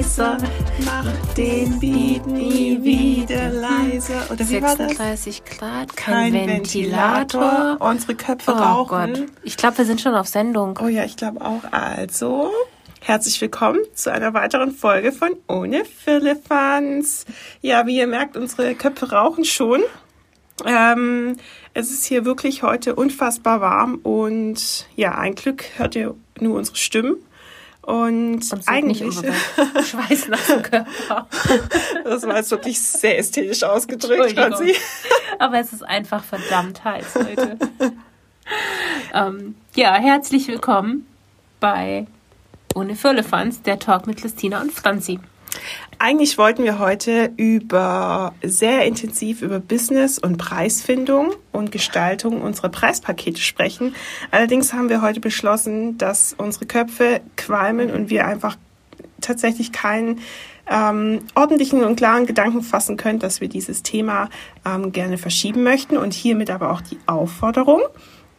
heißer. Mach den Beat nie wieder leiser. Oder wie 36 Grad, kein, kein Ventilator. Ventilator. Unsere Köpfe oh rauchen. Gott. Ich glaube, wir sind schon auf Sendung. Oh ja, ich glaube auch. Also, Herzlich willkommen zu einer weiteren Folge von Ohne Firlefanz. Ja, wie ihr merkt, unsere Köpfe rauchen schon. Ähm, es ist hier wirklich heute unfassbar warm und ja, ein Glück hört ihr nur unsere Stimmen. Und, eigentlich nicht Schweiß nach dem Körper. Das war jetzt wirklich sehr ästhetisch ausgedrückt, Franzi. Aber es ist einfach verdammt heiß heute. ähm, ja, herzlich willkommen bei Ohne Firlefanz, der Talk mit Christina und Franzi. Eigentlich wollten wir heute über sehr intensiv über Business und Preisfindung und Gestaltung unserer Preispakete sprechen. Allerdings haben wir heute beschlossen, dass unsere Köpfe qualmen und wir einfach tatsächlich keinen ähm, ordentlichen und klaren Gedanken fassen können, dass wir dieses Thema ähm, gerne verschieben möchten und hiermit aber auch die Aufforderung,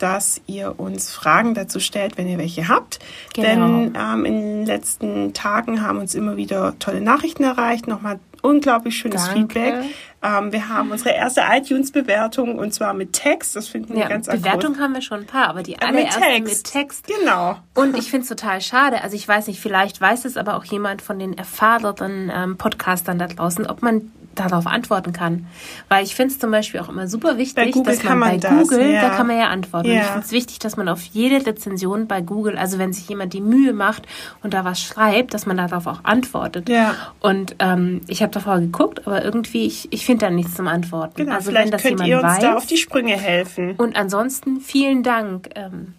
dass ihr uns Fragen dazu stellt, wenn ihr welche habt. Genau. Denn ähm, in den letzten Tagen haben uns immer wieder tolle Nachrichten erreicht. Nochmal unglaublich schönes Danke. Feedback. Ähm, wir haben unsere erste iTunes-Bewertung und zwar mit Text. Das finden wir ja, ganz Bewertung haben wir schon ein paar, aber die allererste mit Text. mit Text. Genau. Und ich finde es total schade. Also ich weiß nicht, vielleicht weiß es aber auch jemand von den erfahrenen ähm, Podcastern da draußen, ob man darauf antworten kann. Weil ich finde es zum Beispiel auch immer super wichtig, dass man, man bei das, Google, ja. da kann man ja antworten. Ja. Und ich finde es wichtig, dass man auf jede Rezension bei Google, also wenn sich jemand die Mühe macht und da was schreibt, dass man darauf auch antwortet. Ja. Und ähm, ich habe davor geguckt, aber irgendwie, ich, ich finde da nichts zum Antworten. Genau, also vielleicht wenn das könnt ihr uns weiß, da auf die Sprünge helfen. Und ansonsten vielen Dank. Ähm,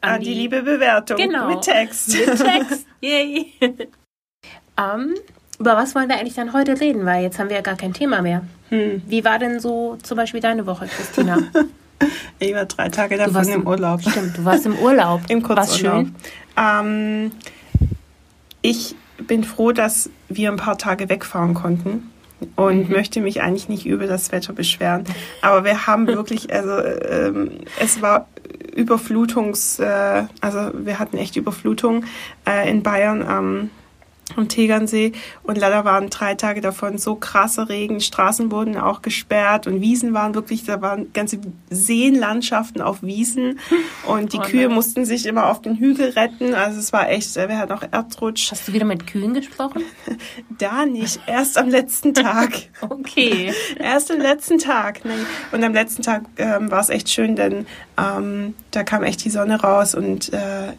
an, an die, die, liebe Bewertung genau, mit Text. Mit Text, yay. um, über was wollen wir eigentlich dann heute reden? Weil jetzt haben wir ja gar kein Thema mehr. Hm. Wie war denn so zum Beispiel deine Woche, Christina? ich war drei Tage davon im, im, Urlaub. Stimmt, du warst im Urlaub. Im Kurzurlaub. schön? Ähm, ich bin froh, dass wir ein paar Tage wegfahren konnten und mhm. möchte mich eigentlich nicht über das Wetter beschweren. Aber wir haben wirklich, also ähm, es war Überflutungs, äh, also wir hatten echt Überflutung äh, in Bayern am am Tegernsee und leider waren drei Tage davon so krasser Regen, Straßen wurden auch gesperrt und Wiesen waren wirklich, da waren ganze Seenlandschaften auf Wiesen und die oh Kühe mussten sich immer auf den Hügel retten, also es war echt, wir hatten auch Erdrutsch. Hast du wieder mit Kühen gesprochen? da nicht, erst am letzten Tag. okay. erst am letzten Tag. Nee. Und am letzten Tag ähm, war es echt schön, denn ähm, da kam echt die Sonne raus und äh,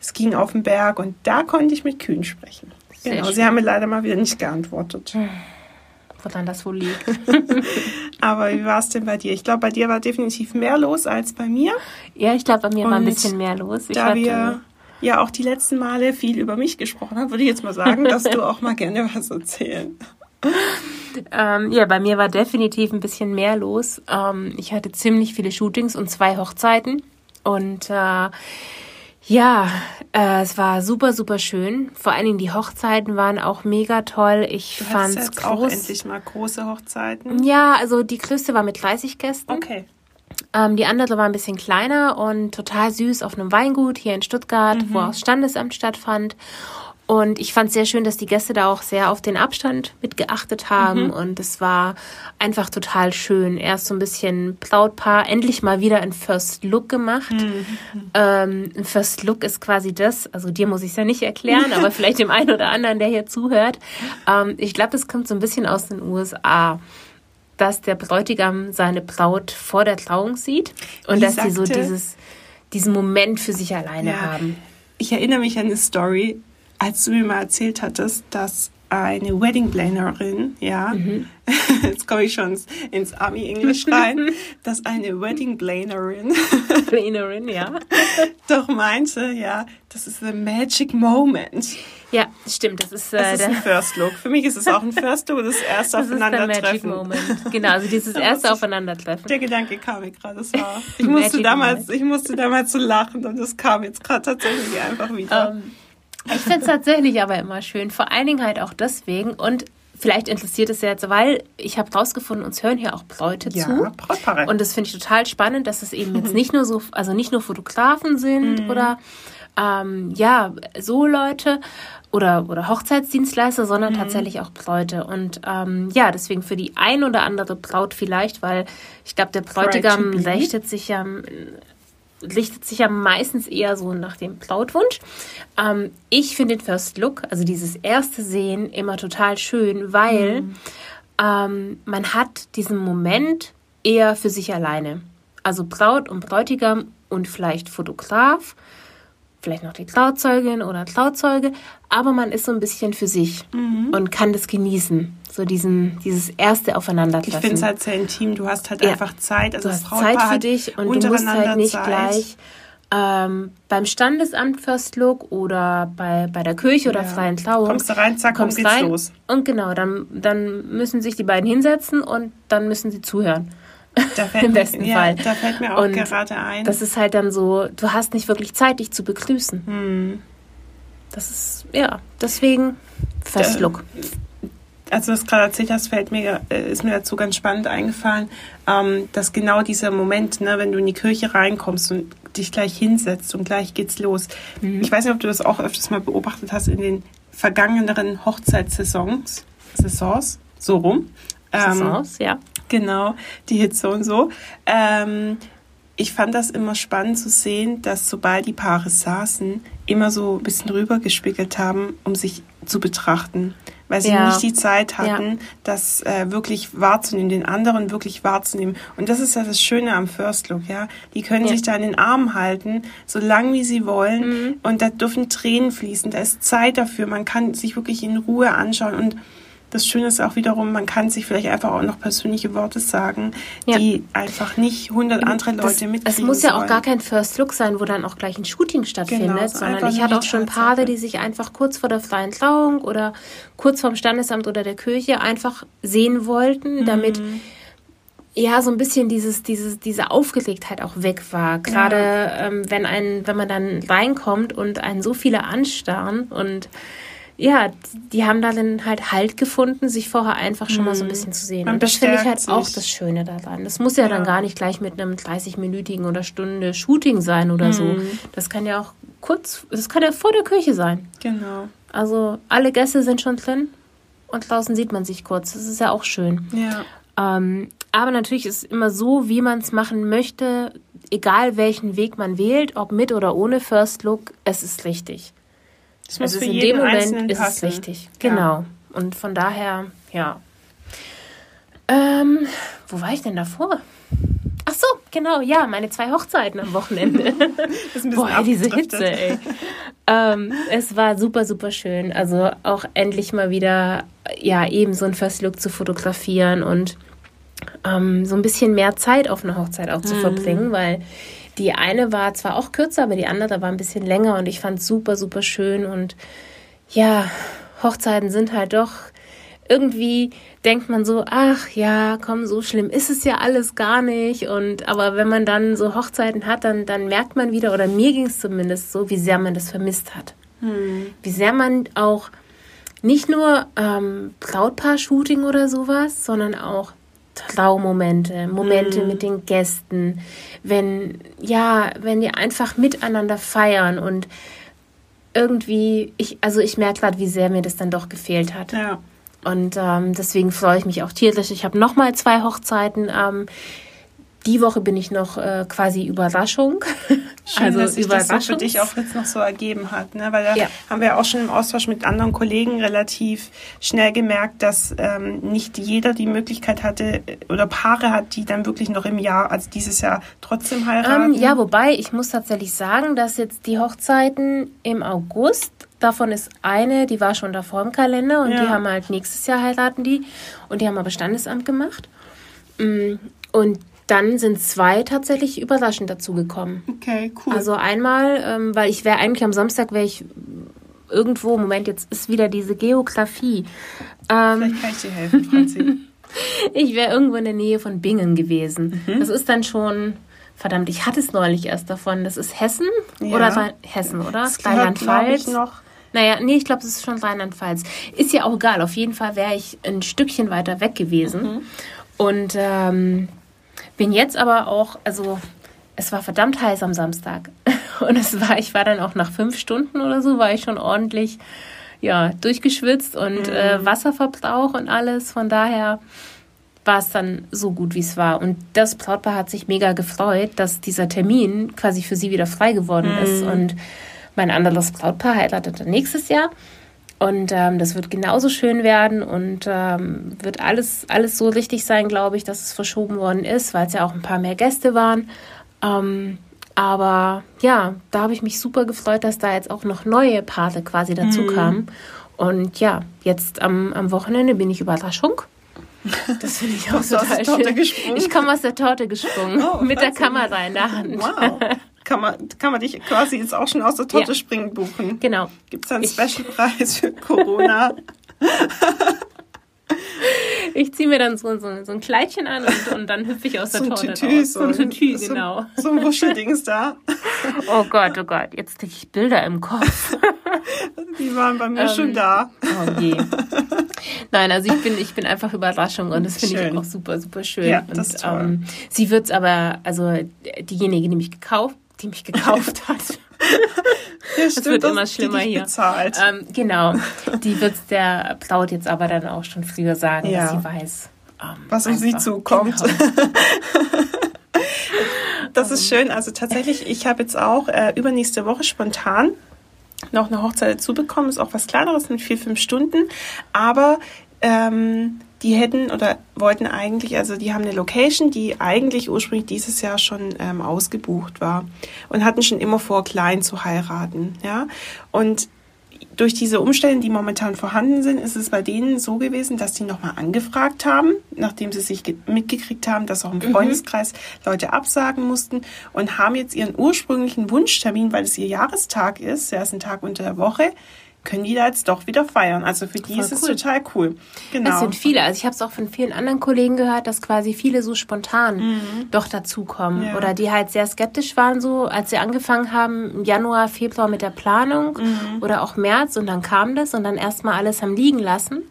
es ging auf den Berg und da konnte ich mit Kühen sprechen. Sehr genau, schön. sie haben mir leider mal wieder nicht geantwortet. Woran das wohl liegt. Aber wie war es denn bei dir? Ich glaube, bei dir war definitiv mehr los als bei mir. Ja, ich glaube, bei mir Und war ein bisschen mehr los. Ich da hatte, wir ja auch die letzten Male viel über mich gesprochen haben, würde ich jetzt mal sagen, dass du auch mal gerne was erzählen. Ähm, ja, bei mir war definitiv ein bisschen mehr los. Ähm, ich hatte ziemlich viele Shootings und zwei Hochzeiten. Und äh, ja, äh, es war super, super schön. Vor allen Dingen die Hochzeiten waren auch mega toll. Ich du fand's jetzt groß. auch endlich mal große Hochzeiten. Ja, also die größte war mit 30 Gästen. Okay. Ähm, die andere war ein bisschen kleiner und total süß auf einem Weingut hier in Stuttgart, mhm. wo auch das Standesamt stattfand. Und ich fand es sehr schön, dass die Gäste da auch sehr auf den Abstand mitgeachtet haben. Mhm. Und es war einfach total schön. Erst so ein bisschen Brautpaar, endlich mal wieder ein First Look gemacht. Mhm. Ähm, ein First Look ist quasi das, also dir muss ich es ja nicht erklären, aber vielleicht dem einen oder anderen, der hier zuhört. Ähm, ich glaube, das kommt so ein bisschen aus den USA dass der Bräutigam seine Braut vor der Trauung sieht und ich dass sagte, sie so dieses, diesen Moment für sich alleine ja, haben. Ich erinnere mich an eine Story, als du mir mal erzählt hattest, dass eine Wedding Plannerin, ja, mhm. jetzt komme ich schon ins Army-Englisch rein, dass eine Wedding Plannerin, Plannerin, ja, doch meinte, ja, das ist the magic moment. Ja, stimmt, das ist, äh, das ist ein First Look. Für mich ist es auch ein First Look, das erste das Aufeinandertreffen. Ist Moment. Genau, also dieses erste Aufeinandertreffen. Der Gedanke kam mir gerade, das war, ich musste damals, ich musste damals so lachen und es kam jetzt gerade tatsächlich einfach wieder. Um, ähm, ich finde es tatsächlich aber immer schön. Vor allen Dingen halt auch deswegen. Und vielleicht interessiert es jetzt, weil ich habe rausgefunden, uns hören hier auch Bräute ja, zu. Brautpaare. Und das finde ich total spannend, dass es eben jetzt nicht nur so, also nicht nur Fotografen sind mhm. oder ähm, ja, so Leute oder, oder Hochzeitsdienstleister, sondern mhm. tatsächlich auch Bräute. Und ähm, ja, deswegen für die ein oder andere Braut vielleicht, weil ich glaube, der Bräutigam richtet sich ja richtet sich ja meistens eher so nach dem Brautwunsch. Ähm, ich finde den First Look, also dieses erste Sehen, immer total schön, weil mhm. ähm, man hat diesen Moment eher für sich alleine. Also Braut und Bräutigam und vielleicht Fotograf vielleicht noch die Trauzeugin oder Trauzeuge, aber man ist so ein bisschen für sich mhm. und kann das genießen. So diesen, dieses erste Aufeinandertreffen. Ich finde es halt sehr intim. Du hast halt ja. einfach Zeit. Also du hast Zeit für dich und du musst halt nicht Zeit. gleich ähm, beim Standesamt First Look oder bei, bei der Kirche oder ja. freien Trauung. Kommst du rein, zack, kommst geht's rein, los. Und genau, dann, dann müssen sich die beiden hinsetzen und dann müssen sie zuhören. Im besten mir, Fall. Da fällt mir auch und gerade ein. Das ist halt dann so, du hast nicht wirklich Zeit, dich zu begrüßen. Hm. Das ist, ja, deswegen First Look. Als du das gerade erzählt hast, fällt mir, äh, ist mir dazu ganz spannend eingefallen, ähm, dass genau dieser Moment, ne, wenn du in die Kirche reinkommst und dich gleich hinsetzt und gleich geht's los. Mhm. Ich weiß nicht, ob du das auch öfters mal beobachtet hast in den vergangeneren Hochzeitssaisons, Saisons, so rum. Saisons, ähm, ja Genau, die Hitze und so. Ähm, ich fand das immer spannend zu sehen, dass sobald die Paare saßen, immer so ein bisschen rüber gespiegelt haben, um sich zu betrachten. Weil sie ja. nicht die Zeit hatten, ja. das äh, wirklich wahrzunehmen, den anderen wirklich wahrzunehmen. Und das ist ja das Schöne am First Look, ja. Die können ja. sich da in den Arm halten, so lang wie sie wollen. Mhm. Und da dürfen Tränen fließen. Da ist Zeit dafür. Man kann sich wirklich in Ruhe anschauen und das Schöne ist auch wiederum, man kann sich vielleicht einfach auch noch persönliche Worte sagen, ja. die einfach nicht 100 andere Leute mitkriegen Es muss ja auch gar kein First Look sein, wo dann auch gleich ein Shooting stattfindet, genau, sondern ich hatte auch schon Paare, die sich einfach kurz vor der freien Trauung oder kurz vorm Standesamt oder der Kirche einfach sehen wollten, mhm. damit ja so ein bisschen dieses dieses diese Aufgeregtheit auch weg war gerade ja. ähm, wenn ein wenn man dann reinkommt und einen so viele anstarren und ja, die haben dann halt Halt gefunden, sich vorher einfach schon mal so ein mhm. bisschen zu sehen. Man und das finde ich halt sich. auch das Schöne daran. Das muss ja, ja, dann gar nicht gleich mit einem 30-minütigen oder Stunde Shooting sein oder mhm. so. Das kann ja auch kurz, das kann ja vor der Kirche sein. Genau. Also alle Gäste sind schon drin und draußen sieht man sich kurz. Das ist ja auch schön. Ja. Ähm, aber natürlich ist es immer so, wie man es machen möchte, egal welchen Weg man wählt, ob mit oder ohne First Look, es ist richtig. Das muss also in dem Moment ist passen. es richtig. Genau. Ja. Und von daher, ja. Ähm, wo war ich denn davor? Ach so, genau, ja, meine zwei Hochzeiten am Wochenende. Boah, diese Hitze, ey. ähm, es war super, super schön. Also auch endlich mal wieder, ja, eben so ein First Look zu fotografieren und ähm, so ein bisschen mehr Zeit auf einer Hochzeit auch zu mhm. verbringen, weil die eine war zwar auch kürzer, aber die andere war ein bisschen länger und ich fand es super, super schön. Und ja, Hochzeiten sind halt doch irgendwie denkt man so, ach ja, komm, so schlimm ist es ja alles gar nicht. Und aber wenn man dann so Hochzeiten hat, dann, dann merkt man wieder, oder mir ging es zumindest so, wie sehr man das vermisst hat. Hm. Wie sehr man auch nicht nur ähm, Brautpaar-Shooting oder sowas, sondern auch Traumomente, Momente mm. mit den Gästen, wenn, ja, wenn die einfach miteinander feiern und irgendwie, ich, also ich merke gerade, wie sehr mir das dann doch gefehlt hat. Ja. Und ähm, deswegen freue ich mich auch tierisch. Ich habe nochmal zwei Hochzeiten ähm, die Woche bin ich noch äh, quasi Überraschung. Schön, also dass sich das so für dich auch jetzt noch so ergeben hat, ne? Weil da ja. haben wir auch schon im Austausch mit anderen Kollegen relativ schnell gemerkt, dass ähm, nicht jeder die Möglichkeit hatte äh, oder Paare hat, die dann wirklich noch im Jahr, also dieses Jahr trotzdem heiraten. Ähm, ja, wobei ich muss tatsächlich sagen, dass jetzt die Hochzeiten im August Davon ist eine, die war schon davor im Kalender und ja. die haben halt nächstes Jahr heiraten die und die haben aber Standesamt gemacht. Mm, und dann sind zwei tatsächlich überraschend dazugekommen. Okay, cool. Also einmal, ähm, weil ich wäre eigentlich am Samstag, wäre ich irgendwo, Moment, jetzt ist wieder diese Geografie. Ähm, Vielleicht kann ich dir helfen, Franzi. ich wäre irgendwo in der Nähe von Bingen gewesen. Mhm. Das ist dann schon, verdammt, ich hatte es neulich erst davon. Das ist Hessen ja. oder Hessen, oder? Rheinland-Pfalz. noch. Naja, nee, ich glaube, es ist schon Rheinland-Pfalz. Ist ja auch egal. Auf jeden Fall wäre ich ein Stückchen weiter weg gewesen. Mhm. Und ähm, bin jetzt aber auch, also es war verdammt heiß am Samstag. Und es war, ich war dann auch nach fünf Stunden oder so, war ich schon ordentlich ja, durchgeschwitzt und mhm. äh, Wasserverbrauch und alles. Von daher war es dann so gut, wie es war. Und das Brautpaar hat sich mega gefreut, dass dieser Termin quasi für sie wieder frei geworden mhm. ist. Und mein anderes Brautpaar heiratet dann nächstes Jahr. Und ähm, das wird genauso schön werden und ähm, wird alles, alles so richtig sein, glaube ich, dass es verschoben worden ist, weil es ja auch ein paar mehr Gäste waren. Ähm, aber ja, da habe ich mich super gefreut, dass da jetzt auch noch neue Paare quasi dazu mhm. kamen. Und ja, jetzt am, am Wochenende bin ich Überraschung. Das finde ich auch total schön. Ich komme aus der Torte gesprungen oh, mit der Kamera in der Hand. Wow. Kann man, kann man dich quasi jetzt auch schon aus der Torte ja. springen buchen. Genau. Gibt es einen Specialpreis für Corona? ich ziehe mir dann so, so, so, ein Kleidchen an und, und dann hüpfe ich aus der so Torte Tütü, raus. So ein Tütü, genau. So ein Wuscheldings da. Oh Gott, oh Gott, jetzt kriege ich Bilder im Kopf. Die waren bei mir ähm, schon da. Oh je. Nein, also ich bin, ich bin einfach Überraschung und das finde ich auch super, super schön. Ja, das und, ist toll. Ähm, sie wird es aber, also diejenige, die mich gekauft, die mich gekauft hat. Ja, stimmt, das wird immer schlimmer hier. Ähm, genau. Die wird der Braut jetzt aber dann auch schon früher sagen, ja. dass sie weiß, ähm, was auf sie zukommt. Genau. das ist schön. Also tatsächlich, ich habe jetzt auch äh, übernächste Woche spontan noch eine Hochzeit dazu bekommen. Ist auch was kleineres mit vier, fünf Stunden. Aber ähm, die hätten oder wollten eigentlich, also die haben eine Location, die eigentlich ursprünglich dieses Jahr schon ähm, ausgebucht war und hatten schon immer vor, klein zu heiraten, ja. Und durch diese Umstände, die momentan vorhanden sind, ist es bei denen so gewesen, dass sie nochmal angefragt haben, nachdem sie sich mitgekriegt haben, dass auch im mhm. Freundeskreis Leute absagen mussten und haben jetzt ihren ursprünglichen Wunschtermin, weil es ihr Jahrestag ist, ja, ist ein Tag unter der Woche, können die da jetzt doch wieder feiern. Also für die Voll ist es total cool. Genau. Es sind viele. Also ich habe es auch von vielen anderen Kollegen gehört, dass quasi viele so spontan mhm. doch dazukommen. Ja. Oder die halt sehr skeptisch waren, so als sie angefangen haben, im Januar, Februar mit der Planung mhm. oder auch März und dann kam das und dann erstmal alles haben liegen lassen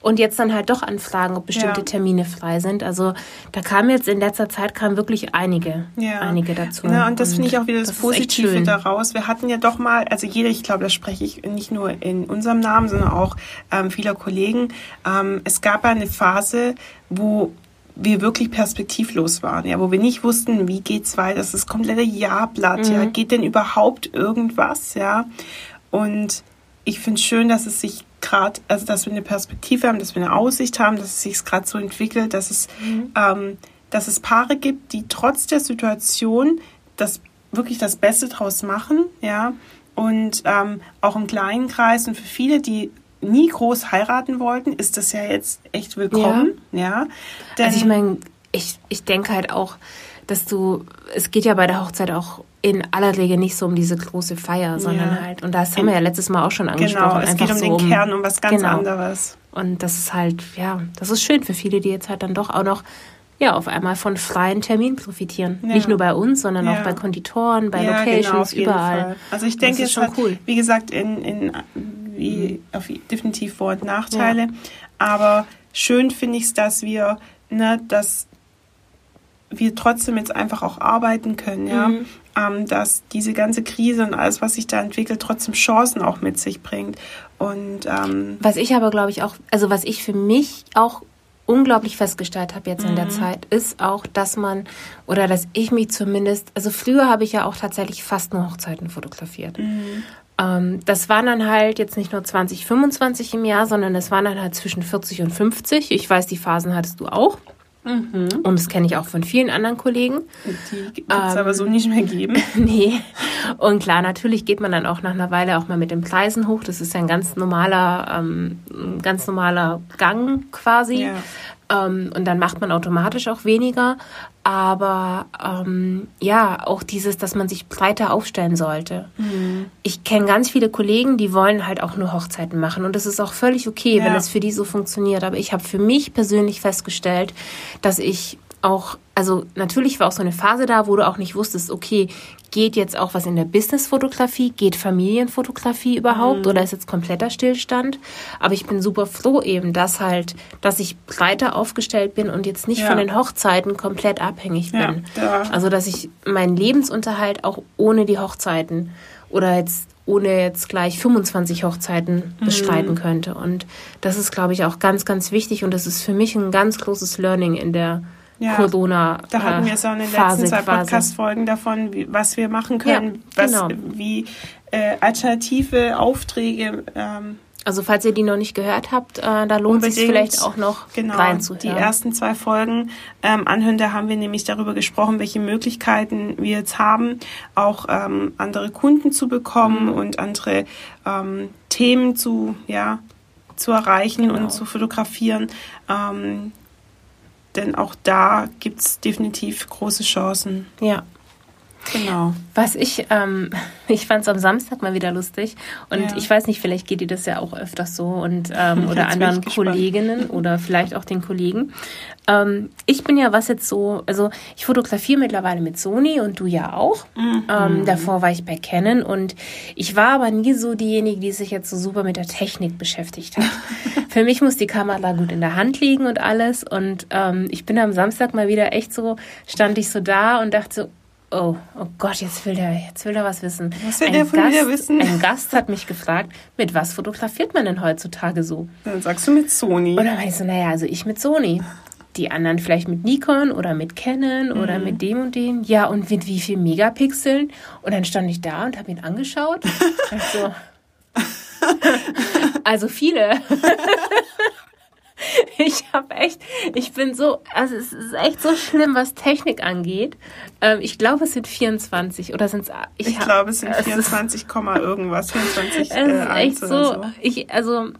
und jetzt dann halt doch anfragen, ob bestimmte ja. Termine frei sind. Also da kam jetzt in letzter Zeit kamen wirklich einige, ja. einige dazu. Ja, und das finde ich auch wieder das, das Positive daraus. Wir hatten ja doch mal, also jeder, ich glaube, das spreche ich nicht nur in unserem Namen, sondern auch ähm, vieler Kollegen. Ähm, es gab eine Phase, wo wir wirklich perspektivlos waren, ja, wo wir nicht wussten, wie geht's weiter. Das ist komplette Jahrblatt, mhm. ja. Geht denn überhaupt irgendwas, ja? Und ich finde es schön, dass es sich gerade, also dass wir eine Perspektive haben, dass wir eine Aussicht haben, dass es sich gerade so entwickelt, dass es, mhm. ähm, dass es Paare gibt, die trotz der Situation das wirklich das Beste draus machen, ja, und ähm, auch im kleinen Kreis und für viele, die nie groß heiraten wollten, ist das ja jetzt echt willkommen, ja. ja also ich meine, ich, ich denke halt auch, dass du, es geht ja bei der Hochzeit auch in aller Regel nicht so um diese große Feier, sondern ja. halt, und das haben wir ja letztes Mal auch schon angesprochen. Genau, es geht um so den Kern, um was ganz genau. anderes. Und das ist halt, ja, das ist schön für viele, die jetzt halt dann doch auch noch ja, auf einmal von freien Terminen profitieren. Ja. Nicht nur bei uns, sondern ja. auch bei Konditoren, bei ja, genau, Locations, genau, überall. Fall. Also ich denke, es ist schon hat, cool. wie gesagt, in, in wie, auf definitiv Vor- und Nachteile. Aber schön finde ich es, dass wir, ne, dass wir trotzdem jetzt einfach auch arbeiten können, ja. Mhm. Ähm, dass diese ganze Krise und alles, was sich da entwickelt, trotzdem Chancen auch mit sich bringt. Und ähm, was ich aber, glaube ich, auch, also was ich für mich auch unglaublich festgestellt habe jetzt mhm. in der mhm. Zeit, ist auch, dass man, oder dass ich mich zumindest, also früher habe ich ja auch tatsächlich fast nur Hochzeiten fotografiert. Mhm. Ähm, das waren dann halt jetzt nicht nur 20, 25 im Jahr, sondern es waren dann halt zwischen 40 und 50. Ich weiß, die Phasen hattest du auch. Mhm. Und das kenne ich auch von vielen anderen Kollegen. Die wird es ähm, aber so nicht mehr geben. nee. Und klar, natürlich geht man dann auch nach einer Weile auch mal mit den Preisen hoch. Das ist ja ein ganz normaler, ähm, ganz normaler Gang quasi. Ja. Ähm, und dann macht man automatisch auch weniger. Aber ähm, ja, auch dieses, dass man sich breiter aufstellen sollte. Mhm. Ich kenne ganz viele Kollegen, die wollen halt auch nur Hochzeiten machen. Und das ist auch völlig okay, ja. wenn es für die so funktioniert. Aber ich habe für mich persönlich festgestellt, dass ich auch, also natürlich war auch so eine Phase da, wo du auch nicht wusstest, okay, geht jetzt auch was in der Businessfotografie, geht Familienfotografie überhaupt mhm. oder ist jetzt kompletter Stillstand? Aber ich bin super froh eben, dass halt, dass ich breiter aufgestellt bin und jetzt nicht ja. von den Hochzeiten komplett abhängig bin. Ja, also dass ich meinen Lebensunterhalt auch ohne die Hochzeiten oder jetzt ohne jetzt gleich 25 Hochzeiten mhm. bestreiten mhm. könnte. Und das ist, glaube ich, auch ganz, ganz wichtig und das ist für mich ein ganz großes Learning in der ja, Corona. Da hatten wir so in den letzten zwei Podcast-Folgen davon, wie, was wir machen können, ja, genau. was, wie äh, alternative Aufträge ähm, also falls ihr die noch nicht gehört habt, äh, da lohnt es sich vielleicht auch noch genau, reinzuhören. Die ersten zwei Folgen ähm, anhören, da haben wir nämlich darüber gesprochen, welche Möglichkeiten wir jetzt haben, auch ähm, andere Kunden zu bekommen mhm. und andere ähm, Themen zu, ja, zu erreichen genau. und zu fotografieren. Ähm, denn auch da gibt es definitiv große Chancen. Ja. Genau. Was ich, ähm, ich fand es am Samstag mal wieder lustig und ja. ich weiß nicht, vielleicht geht dir das ja auch öfters so und ähm, oder anderen Kolleginnen oder vielleicht auch den Kollegen. Ähm, ich bin ja was jetzt so, also ich fotografiere mittlerweile mit Sony und du ja auch. Mhm. Ähm, davor war ich bei Canon und ich war aber nie so diejenige, die sich jetzt so super mit der Technik beschäftigt hat. Für mich muss die Kamera gut in der Hand liegen und alles und ähm, ich bin am Samstag mal wieder echt so, stand ich so da und dachte so, Oh, oh Gott, jetzt will der, jetzt will er was wissen. Was will ein der von Gast, mir wissen? Ein Gast hat mich gefragt, mit was fotografiert man denn heutzutage so? Dann sagst du mit Sony. Und dann war ich so, naja, also ich mit Sony. Die anderen vielleicht mit Nikon oder mit Canon mhm. oder mit dem und dem. Ja, und mit wie viel Megapixeln? Und dann stand ich da und habe ihn angeschaut. also, also viele. ich habe echt, ich bin so, also es ist echt so schlimm, was Technik angeht. Ähm, ich glaube, es sind 24 oder sind es. Ich, ich glaube, es sind 24, irgendwas, 24. Es ist äh, echt so, so. Ich, also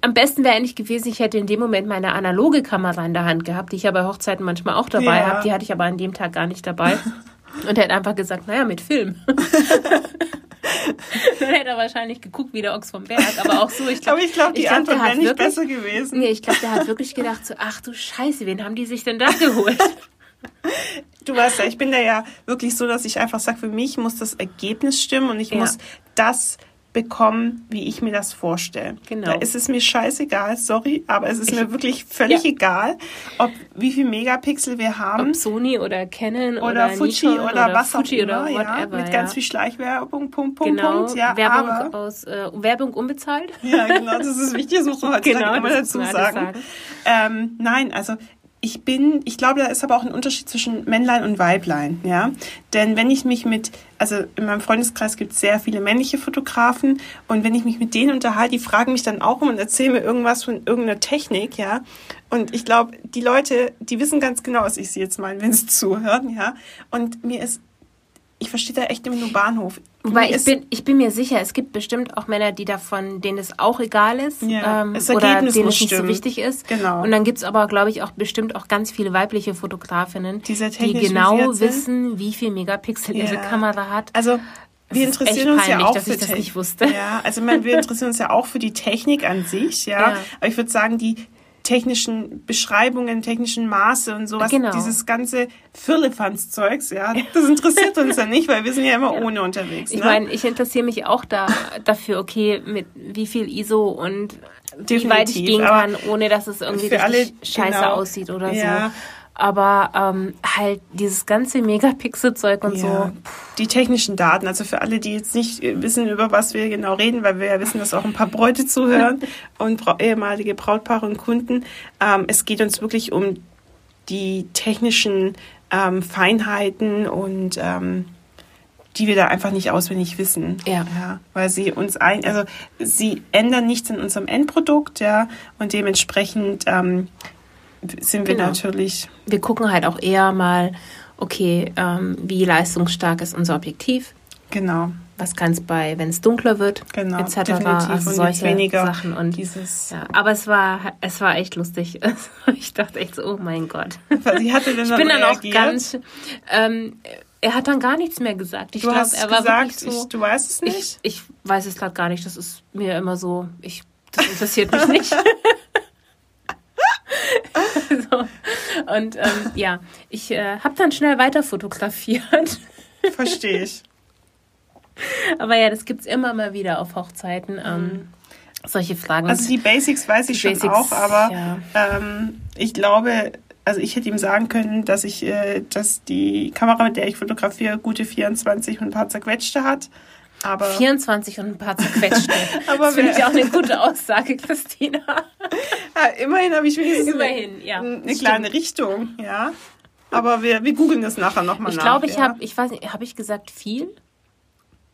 am besten wäre eigentlich gewesen, ich hätte in dem Moment meine analoge Kamera in der Hand gehabt, die ich ja bei Hochzeiten manchmal auch dabei ja. habe. Die hatte ich aber an dem Tag gar nicht dabei. Und er hat einfach gesagt, naja, mit Film. Dann hätte er wahrscheinlich geguckt wie der Ochs vom Berg, aber auch so. Ich glaub, aber ich glaube, die ich glaub, Antwort wäre nicht wirklich, besser gewesen. Nee, ich glaube, der hat wirklich gedacht so, ach du Scheiße, wen haben die sich denn da geholt? Du weißt ja, ich bin da ja wirklich so, dass ich einfach sage, für mich muss das Ergebnis stimmen und ich ja. muss das bekommen, wie ich mir das vorstelle. Genau. Da ist es mir scheißegal, sorry, aber es ist ich, mir wirklich völlig ja. egal, ob wie viel Megapixel wir haben. Ob Sony oder Canon oder, oder Fuji oder, oder, was Fuji auch immer, oder whatever, ja, mit ja. ganz viel Schleichwerbung, Punkt, Punkt, genau. Punkt. Ja, Werbung aber, aus äh, Werbung unbezahlt. Ja, genau, das ist wichtig, das muss man halt genau, immer dazu sagen. sagen. Ähm, nein, also ich bin, ich glaube, da ist aber auch ein Unterschied zwischen Männlein und Weiblein, ja. Denn wenn ich mich mit, also in meinem Freundeskreis gibt es sehr viele männliche Fotografen und wenn ich mich mit denen unterhalte, die fragen mich dann auch um und erzählen mir irgendwas von irgendeiner Technik, ja. Und ich glaube, die Leute, die wissen ganz genau, was ich sie jetzt meine, wenn sie zuhören, ja. Und mir ist ich verstehe da echt immer nur Bahnhof. Wobei ich bin, ich bin mir sicher, es gibt bestimmt auch Männer, die davon, denen es auch egal ist. Ja, ähm, das oder denen es nicht stimmen. so wichtig ist. Genau. Und dann gibt es aber, glaube ich, auch bestimmt auch ganz viele weibliche Fotografinnen, die genau wissen, wie viel Megapixel ja. ihre Kamera hat. Also wir interessieren uns peinlich, ja auch für wusste. Ja, also man, wir interessieren uns ja auch für die Technik an sich, ja. ja. Aber ich würde sagen, die technischen Beschreibungen, technischen Maße und sowas, genau. dieses ganze Firlefanz-Zeugs, ja, das interessiert uns ja nicht, weil wir sind ja immer ja. ohne unterwegs. Ne? Ich meine, ich interessiere mich auch da dafür, okay, mit wie viel ISO und Definitiv, wie weit ich gehen kann, ohne dass es irgendwie scheiße genau, aussieht oder ja. so. Aber ähm, halt dieses ganze Megapixel-Zeug und ja. so. Die technischen Daten, also für alle, die jetzt nicht wissen, über was wir genau reden, weil wir ja wissen, dass auch ein paar Bräute zuhören und ehemalige Brautpaare und Kunden. Ähm, es geht uns wirklich um die technischen ähm, Feinheiten und ähm, die wir da einfach nicht auswendig wissen. Ja. ja. Weil sie uns ein, also sie ändern nichts in unserem Endprodukt, ja, und dementsprechend ähm, sind wir genau. natürlich. Wir gucken halt auch eher mal, okay, ähm, wie leistungsstark ist unser Objektiv. Genau. Was kann es bei, wenn es dunkler wird, genau, etc. Definitiv. Also solche weniger Sachen und dieses. Ja, aber es war, es war echt lustig. ich dachte echt so, oh mein Gott. Sie hatte denn ich bin dann reagiert? auch ganz. Ähm, er hat dann gar nichts mehr gesagt. Ich glaube, er war gesagt, so. Ich, du weißt es nicht. Ich, ich weiß es gerade gar nicht. Das ist mir immer so. Ich, das interessiert mich nicht. Und ähm, ja, ich äh, habe dann schnell weiter fotografiert. Verstehe ich. Aber ja, das gibt's immer mal wieder auf Hochzeiten. Ähm, solche Fragen. Also die Basics weiß ich Die schon Basics, auch, aber ja. ähm, ich glaube, also ich hätte ihm sagen können, dass ich, äh, dass die Kamera, mit der ich fotografiere, gute 24 und ein paar zerquetschte hat. Aber 24 und ein paar zerquetschte. Aber das finde ich auch eine gute Aussage, Christina. ah, immerhin habe ich wenigstens Immerhin, ja. eine, kleine stimmt. Richtung, ja. Aber wir, wir googeln das nachher nochmal Ich nach. glaube, ich ja. habe, ich weiß nicht, habe ich gesagt viel?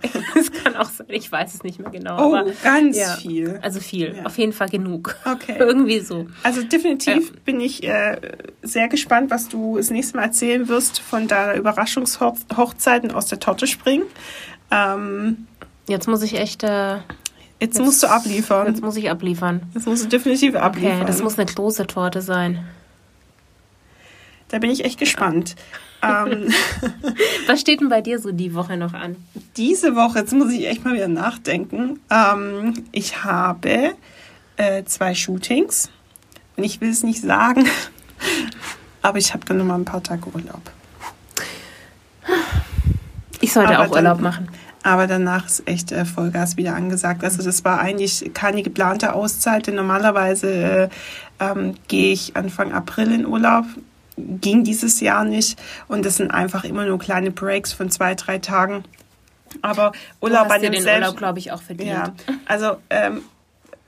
Es kann auch sein, ich weiß es nicht mehr genau. Oh, aber, ganz ja. viel. Also viel, Ja. auf jeden Fall genug. Okay. Irgendwie so. Also definitiv bin ich äh, sehr gespannt, was du das nächste Mal erzählen wirst von deiner Überraschungshochzeiten aus der Torte springen. Ähm, Jetzt muss ich echt, äh, jetzt, musst du abliefern. jetzt muss ich abliefern. Jetzt musst du definitiv abliefern. Okay, das muss eine große Torte sein. da bin ich echt gespannt. ähm, Was steht denn bei dir so die Woche noch an? diese Woche, jetzt muss ich echt mal wieder nachdenken. Ähm, ich habe äh, zwei Shootings und ich will es nicht sagen, aber ich habe dann noch mal ein paar Tage Urlaub. Ich sollte Aber auch Urlaub dann- machen. Aber danach ist echt äh, Vollgas wieder angesagt. Also das war eigentlich keine geplante Auszeit, denn normalerweise äh, ähm, gehe ich Anfang April in Urlaub. Ging dieses Jahr nicht. Und das sind einfach immer nur kleine Breaks von zwei, drei Tagen. Aber Urlaub du bei hast dir dem den Selbst Urlaub, glaube ich, auch verdient. ja, also ähm,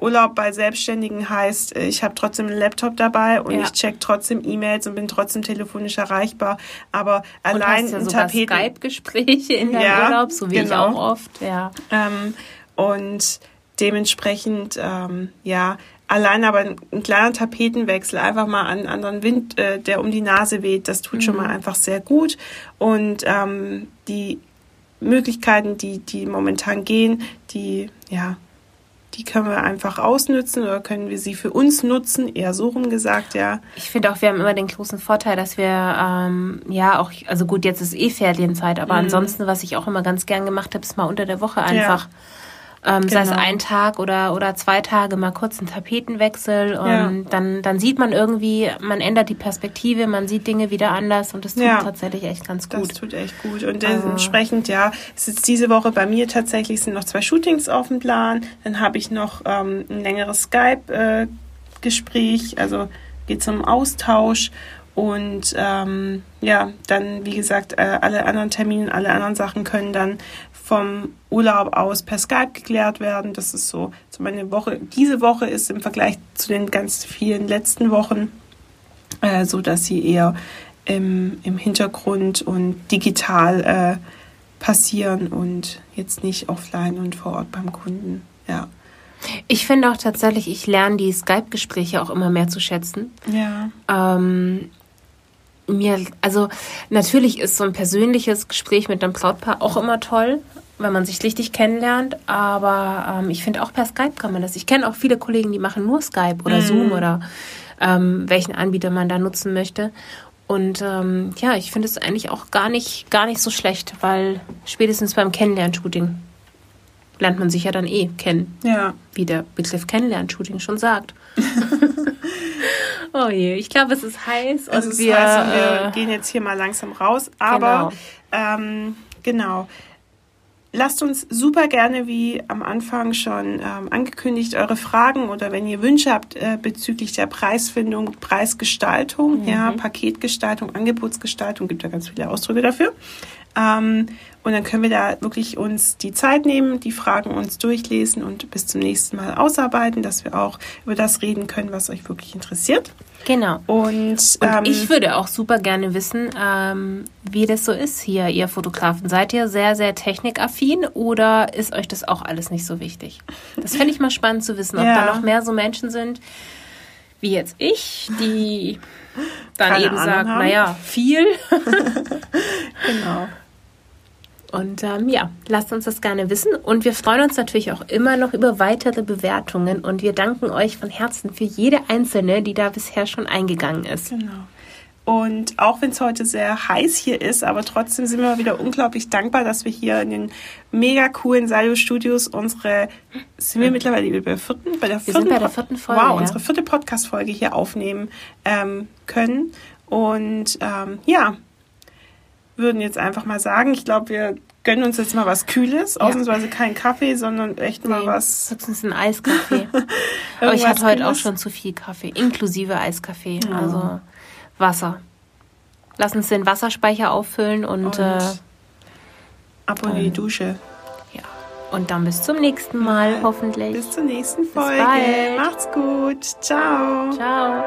Urlaub bei Selbstständigen heißt, äh, ich habe trotzdem einen Laptop dabei und Ja. ich check trotzdem E-Mails und bin trotzdem telefonisch erreichbar. Aber Und allein hast ja ein sogar Tapeten Skype-Gespräche in deinem Ja, Urlaub, so wie ich genau. auch oft. Ja. Ähm, und dementsprechend, ähm, ja, allein aber ein, ein kleiner Tapetenwechsel, einfach mal einen anderen Wind, äh, der um die Nase weht, das tut schon mal einfach sehr gut. Und ähm, die Möglichkeiten, die, die momentan gehen, die, ja, die können wir einfach ausnützen oder können wir sie für uns nutzen, eher so rum gesagt, ja. Ich finde auch, wir haben immer den großen Vorteil, dass wir, ähm, ja, auch, also gut, jetzt ist eh Ferienzeit, aber Mhm. ansonsten, was ich auch immer ganz gern gemacht habe, ist mal unter der Woche einfach, ähm, sei es Genau. ein Tag oder, oder zwei Tage, mal kurz einen Tapetenwechsel und Ja. dann, dann sieht man irgendwie, man ändert die Perspektive, man sieht Dinge wieder anders und das tut Ja. tatsächlich echt ganz Das gut. tut echt gut. Und Also- dementsprechend, ja, es ist diese Woche bei mir tatsächlich sind noch zwei Shootings auf dem Plan. Dann habe ich noch ähm, ein längeres Skype-Gespräch, also geht zum Austausch. Und ähm, ja, dann, wie gesagt, äh, alle anderen Termine, alle anderen Sachen können dann vom Urlaub aus per Skype geklärt werden. Das ist so, so meine Woche. Diese Woche ist im Vergleich zu den ganz vielen letzten Wochen äh, so dass sie eher im, im Hintergrund und digital äh, passieren und jetzt nicht offline und vor Ort beim Kunden. Ja. Ich finde auch tatsächlich, ich lerne die Skype-Gespräche auch immer mehr zu schätzen. Ja. Ähm, mir, also natürlich ist so ein persönliches Gespräch mit einem Brautpaar auch immer toll, wenn man sich richtig kennenlernt. Aber ähm, ich finde auch per Skype kann man das. Ich kenne auch viele Kollegen, die machen nur Skype oder Zoom oder ähm, welchen Anbieter man da nutzen möchte. Und ähm, ja, ich finde es eigentlich auch gar nicht, gar nicht so schlecht, weil spätestens beim Kennenlernshooting lernt man sich ja dann eh kennen Ja. wie der Begriff Kennenlern-Shooting schon sagt. oh je, ich glaube, es ist heiß und Also das wir, heißt, wir äh, gehen jetzt hier mal langsam raus. Aber ähm, genau. Lasst uns super gerne, wie am Anfang schon ähm, angekündigt, eure Fragen oder wenn ihr Wünsche habt äh, bezüglich der Preisfindung, Preisgestaltung, ja, Paketgestaltung, Angebotsgestaltung, gibt ja ganz viele Ausdrücke dafür. Ähm, und dann können wir da wirklich uns die Zeit nehmen, die Fragen uns durchlesen und bis zum nächsten Mal ausarbeiten, dass wir auch über das reden können, was euch wirklich interessiert. genau. Und, Und ähm, ich würde auch super gerne wissen, ähm, wie das so ist hier, ihr Fotografen. Seid ihr sehr, sehr technikaffin oder ist euch das auch alles nicht so wichtig? Das fände ich mal spannend zu wissen, ob Ja. da noch mehr so Menschen sind, wie jetzt ich, die dann Keine eben Ahnung sagt, naja, viel. genau. Und ähm, ja, lasst uns das gerne wissen. Und wir freuen uns natürlich auch immer noch über weitere Bewertungen. Und wir danken euch von Herzen für jede einzelne, die da bisher schon eingegangen ist. Genau. Und auch wenn es heute sehr heiß hier ist, aber trotzdem sind wir wieder unglaublich dankbar, dass wir hier in den mega coolen Sayo Studios unsere, sind wir mittlerweile bei der vierten, bei der sind bei der vierten Folge, wow, ja. unsere vierte Podcast-Folge hier aufnehmen ähm, können. Und ähm, ja, würden jetzt einfach mal sagen, ich glaube, wir gönnen uns jetzt mal was Kühles. Ja. Ausnahmsweise kein Kaffee, sondern echt mal was. Höchstens ein Eiskaffee. Aber ich hatte heute auch schon zu viel Kaffee, inklusive Eiskaffee. Ja. Also Wasser. Lass uns den Wasserspeicher auffüllen und, und äh, ab und in die Dusche. Ja. Und dann bis zum nächsten Mal, hoffentlich. Bis zur nächsten Folge. Macht's gut. Ciao. Ciao.